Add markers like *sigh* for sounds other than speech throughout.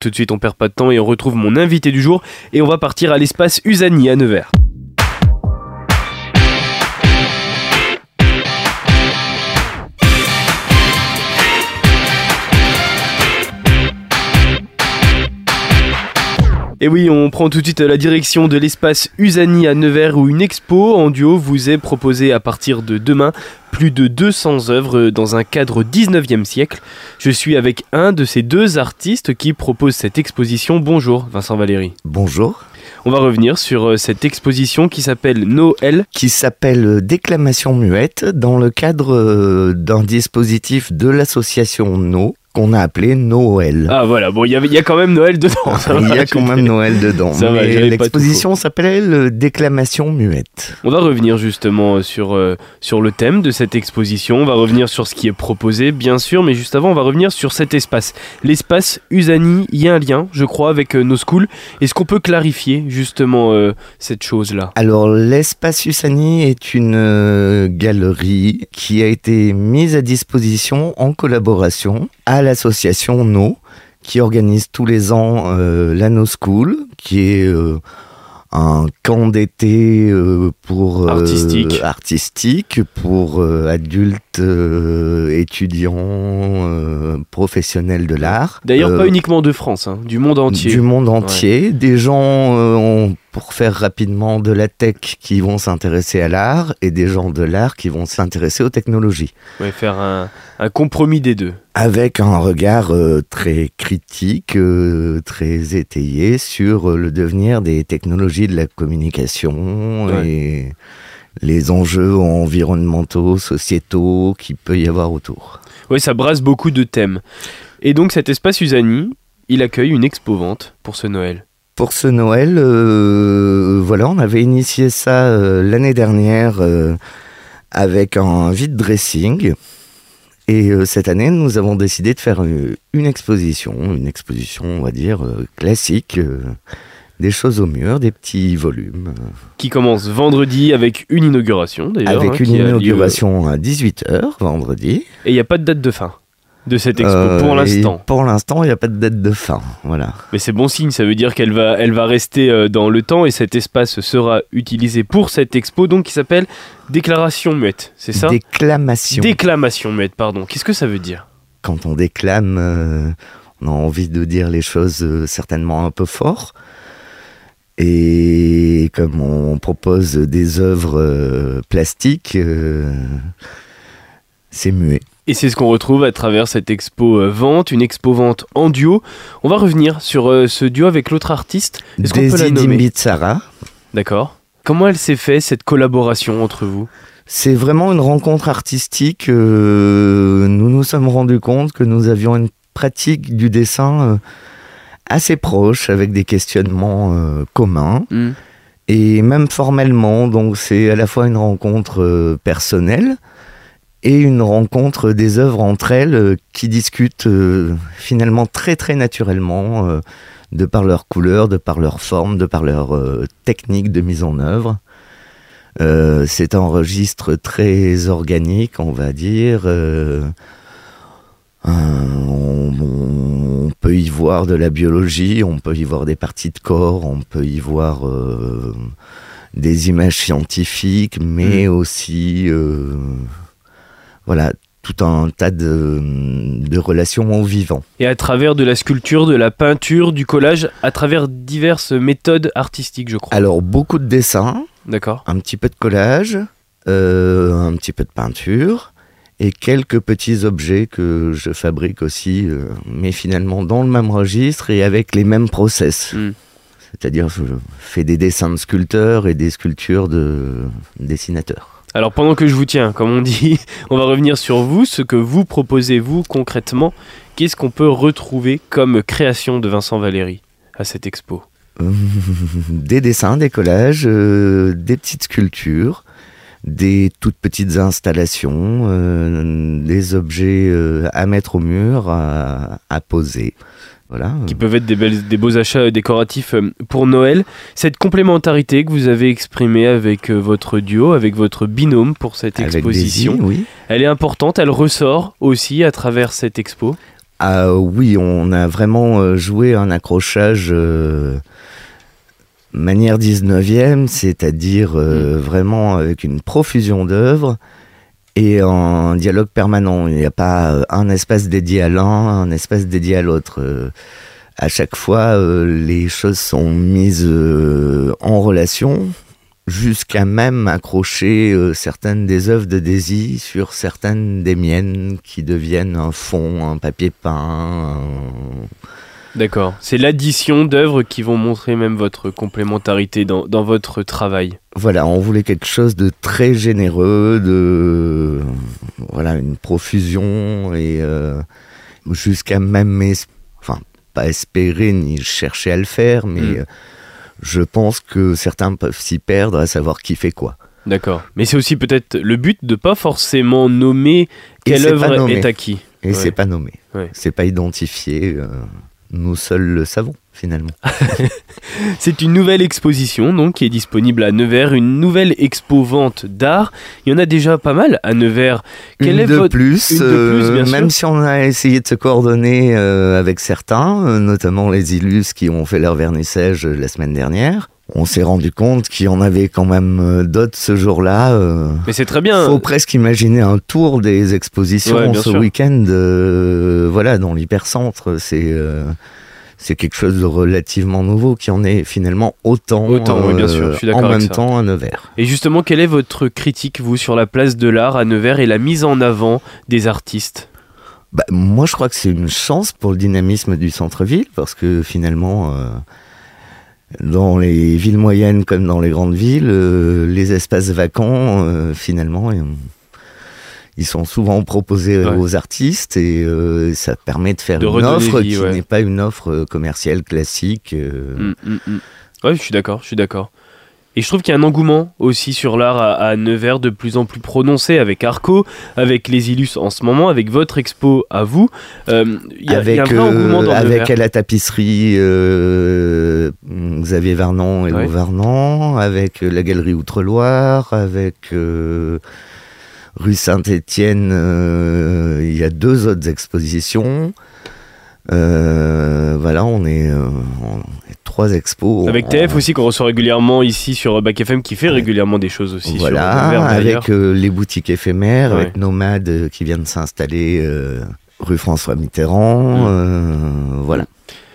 Tout de suite, on perd pas de temps et on retrouve mon invité du jour et on va partir à l'espace Usani à Nevers. Et oui, on prend tout de suite la direction de l'espace Usani à Nevers où une expo en duo vous est proposée à partir de demain. Plus de 200 œuvres dans un cadre 19e siècle. Je suis avec un de ces deux artistes qui propose cette exposition. Bonjour Vincent Valéry. Bonjour. On va revenir sur euh, cette exposition qui s'appelle Noël. Qui s'appelle Déclamation muette dans le cadre euh, d'un dispositif de l'association No qu'on a appelé Noël. Ah voilà, bon, il y, y, a quand même Noël dedans. Il y a quand même Noël dedans. l'exposition s'appelait Déclamation muette. On va revenir justement sur, euh, sur le thème de cette exposition. On va revenir sur ce qui est proposé, bien sûr, mais juste avant, on va revenir sur cet espace. L'espace Usani, il y a un lien, je crois, avec euh, nos schools. Est-ce qu'on peut clarifier justement euh, cette chose-là? Alors, l'espace Usani est une galerie qui a été mise à disposition en collaboration à l'association No, qui organise tous les ans euh, la No School, qui est euh, un camp d'été euh, pour artistique. artistique pour adultes étudiants professionnels de l'art. D'ailleurs pas uniquement de France, hein, du monde entier. Du monde entier. Des gens ont pour faire rapidement de la tech qui vont s'intéresser à l'art et des gens de l'art qui vont s'intéresser aux technologies. Ouais, faire un, compromis des deux. Avec un regard euh, très critique, euh, très étayé sur euh, le devenir des technologies de la communication et les enjeux environnementaux, sociétaux qu'il peut y avoir autour. Oui, ça brasse beaucoup de thèmes. Et donc cet espace Usani, il accueille une expo-vente pour ce Noël. Pour ce Noël, euh, voilà, on avait initié ça euh, l'année dernière euh, avec un vide dressing. Et cette année, nous avons décidé de faire une exposition, une exposition, on va dire, classique, des choses au mur, des petits volumes. Qui commence vendredi avec une inauguration, d'ailleurs. Avec hein, une inauguration à 18h, vendredi. Et il n'y a pas de date de fin de cette expo pour euh, l'instant Pour l'instant, il n'y a pas de date de fin. Voilà. Mais c'est bon signe, ça veut dire qu'elle va, elle va rester euh, dans le temps et cet espace sera utilisé pour cette expo donc qui s'appelle Déclaration muette, c'est ça? Déclamation. Déclamation muette, pardon. Qu'est-ce que ça veut dire? Quand on déclame, euh, on a envie de dire les choses certainement un peu fort. Et comme on propose des œuvres plastiques, c'est muet. Et c'est ce qu'on retrouve à travers cette expo euh, vente, une expo vente en duo. On va revenir sur euh, ce duo avec l'autre artiste. Est-ce qu'on peut la nommer D'accord. Comment elle s'est faite cette collaboration entre vous? C'est vraiment une rencontre artistique. Euh, nous nous sommes rendus compte que nous avions une pratique du dessin assez proche, avec des questionnements communs. Hmm. Et même formellement, donc c'est à la fois une rencontre personnelle, et une rencontre des œuvres entre elles euh, qui discutent euh, finalement très très naturellement euh, de par leur couleur, de par leur forme, de par leur technique de mise en œuvre. c'est un registre très organique, on va dire. On, peut y voir de la biologie, on peut y voir des parties de corps, on peut y voir des images scientifiques, mais mmh. aussi voilà, tout un tas de, relations en vivant. Et à travers de la sculpture, de la peinture, du collage, à travers diverses méthodes artistiques, je crois. Alors, beaucoup de dessins. D'accord. Un petit peu de collage, euh, un petit peu de peinture et quelques petits objets que je fabrique aussi, euh, mais finalement dans le même registre et avec les mêmes process. Hmm. C'est-à-dire, je fais des dessins de sculpteurs et des sculptures de dessinateurs. Alors pendant que je vous tiens, comme on dit, *laughs* on va revenir sur vous, ce que vous proposez vous concrètement. Qu'est-ce qu'on peut retrouver comme création de Vincent Valéry à cette expo *laughs* Des dessins, des collages, euh, des petites sculptures, des toutes petites installations, euh, des objets euh, à mettre au mur, à poser. Qui peuvent être des, des beaux achats décoratifs euh, pour Noël. Cette complémentarité que vous avez exprimée avec euh, votre duo, avec votre binôme pour cette exposition, oui. elle est importante, elle ressort aussi à travers cette expo. Ah oui, on a vraiment euh, joué un accrochage euh, manière 19e, c'est-à-dire euh, vraiment avec une profusion d'œuvres et un dialogue permanent. Il n'y a pas euh, un espace dédié à l'un, un espace dédié à l'autre. Euh, à chaque fois, euh, les choses sont mises en relation jusqu'à même accrocher certaines des œuvres de Daisy sur certaines des miennes qui deviennent un fond, un papier peint. D'accord. C'est l'addition d'œuvres qui vont montrer même votre complémentarité dans, dans votre travail. Voilà, on voulait quelque chose de très généreux, de voilà une profusion et euh, jusqu'à même, es- enfin pas espérer ni chercher à le faire, mais Mm. euh, je pense que certains peuvent s'y perdre à savoir qui fait quoi. D'accord. Mais c'est aussi peut-être le but de pas forcément nommer quelle œuvre est à qui. Et Ouais. c'est pas nommé, Ouais. c'est pas identifié. euh, nous seuls le savons finalement. *laughs* C'est une nouvelle exposition donc qui est disponible à Nevers, une nouvelle expo vente d'art. Il y en a déjà pas mal à Nevers. Quel une est de votre plus, une de euh, plus, bien sûr. même si on a essayé de se coordonner euh, avec certains, euh, notamment les Illus qui ont fait leur vernissage euh, la semaine dernière, on s'est rendu compte qu'il y en avait quand même euh, d'autres ce jour-là. euh. Mais c'est très bien. faut presque imaginer un tour des expositions Ouais, ce week-end, euh, voilà, dans l'hypercentre. C'est euh, c'est quelque chose de relativement nouveau qui en est finalement autant, euh, Autant, oui, bien sûr, je suis d'accord en même ça. temps à Nevers. Et justement, quelle est votre critique vous sur la place de l'art à Nevers et la mise en avant des artistes? Bah, moi, je crois que c'est une chance pour le dynamisme du centre-ville, parce que finalement, dans les villes moyennes comme dans les grandes villes, euh, les espaces vacants, euh, finalement, ils, ils sont souvent proposés Ouais. aux artistes et euh, ça permet de faire De une offre vie, qui ouais. n'est pas une offre commerciale classique. Mm, mm, mm. Ouais, je suis d'accord, je suis d'accord. Et je trouve qu'il y a un engouement aussi sur l'art à, à Nevers de plus en plus prononcé avec Arco, avec les Illus en ce moment, avec votre expo à vous. Euh, y, a- y avec a un vrai euh, engouement dans avec Nevers. la tapisserie euh, Xavier Varnon et Ouais. Lou Varnon, avec la galerie Outre-Loire, avec euh, rue Saint-Étienne, il y a deux autres expositions. Euh, voilà, on est, euh, on est trois expos. Avec TF aussi qu'on reçoit régulièrement ici sur Bac FM qui fait Ouais. régulièrement des choses aussi Voilà, sur avec euh, les boutiques éphémères, Ouais. avec Nomade qui vient de s'installer rue François Mitterrand, Mm. voilà.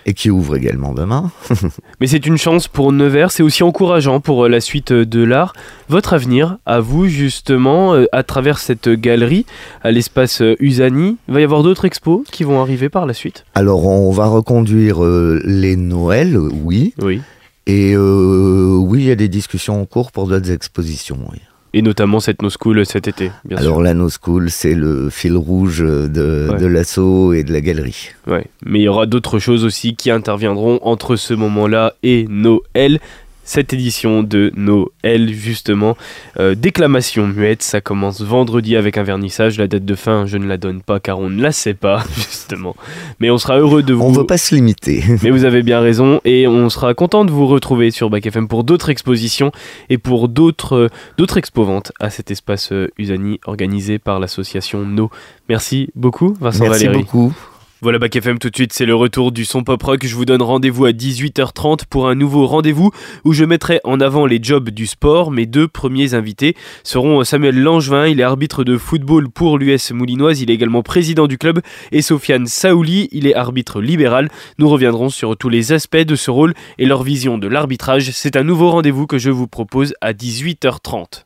Et qui ouvre également demain. *laughs* Mais c'est une chance pour Nevers, c'est aussi encourageant pour euh, la suite euh, de l'art. Votre avenir, à vous justement, euh, à travers cette galerie, à l'espace Usani, il va y avoir d'autres expos qui vont arriver par la suite? Alors on va reconduire euh, les Noëls, oui. Oui. Et euh, oui, il y a des discussions en cours pour d'autres expositions. oui. Et notamment cette No School cet été, bien Alors la No School, c'est le fil rouge de, Ouais. de l'assaut et de la galerie. Ouais. Mais il y aura d'autres choses aussi qui interviendront entre ce moment-là et Noël. Cette édition de Noël, justement, euh, déclamation muette, ça commence vendredi avec un vernissage. La date de fin, je ne la donne pas car on ne la sait pas, *laughs* justement. Mais on sera heureux de vous. On ne veut pas se limiter. *laughs* Mais vous avez bien raison et on sera content de vous retrouver sur Bac FM pour d'autres expositions et pour d'autres euh, d'autres expos-ventes à cet espace euh, Usani organisé par l'association No. Merci beaucoup Vincent Merci Valéry. beaucoup. Voilà Bac FM tout de suite, c'est le retour du son pop rock. Je vous donne rendez-vous à 18h30 pour un nouveau rendez-vous où je mettrai en avant les jobs du sport. Mes deux premiers invités seront Samuel Langevin, il est arbitre de football pour l'US Moulinoise, il est également président du club, et Sofiane Saouli, il est arbitre libéral. Nous reviendrons sur tous les aspects de ce rôle et leur vision de l'arbitrage. C'est un nouveau rendez-vous que je vous propose à 18h30.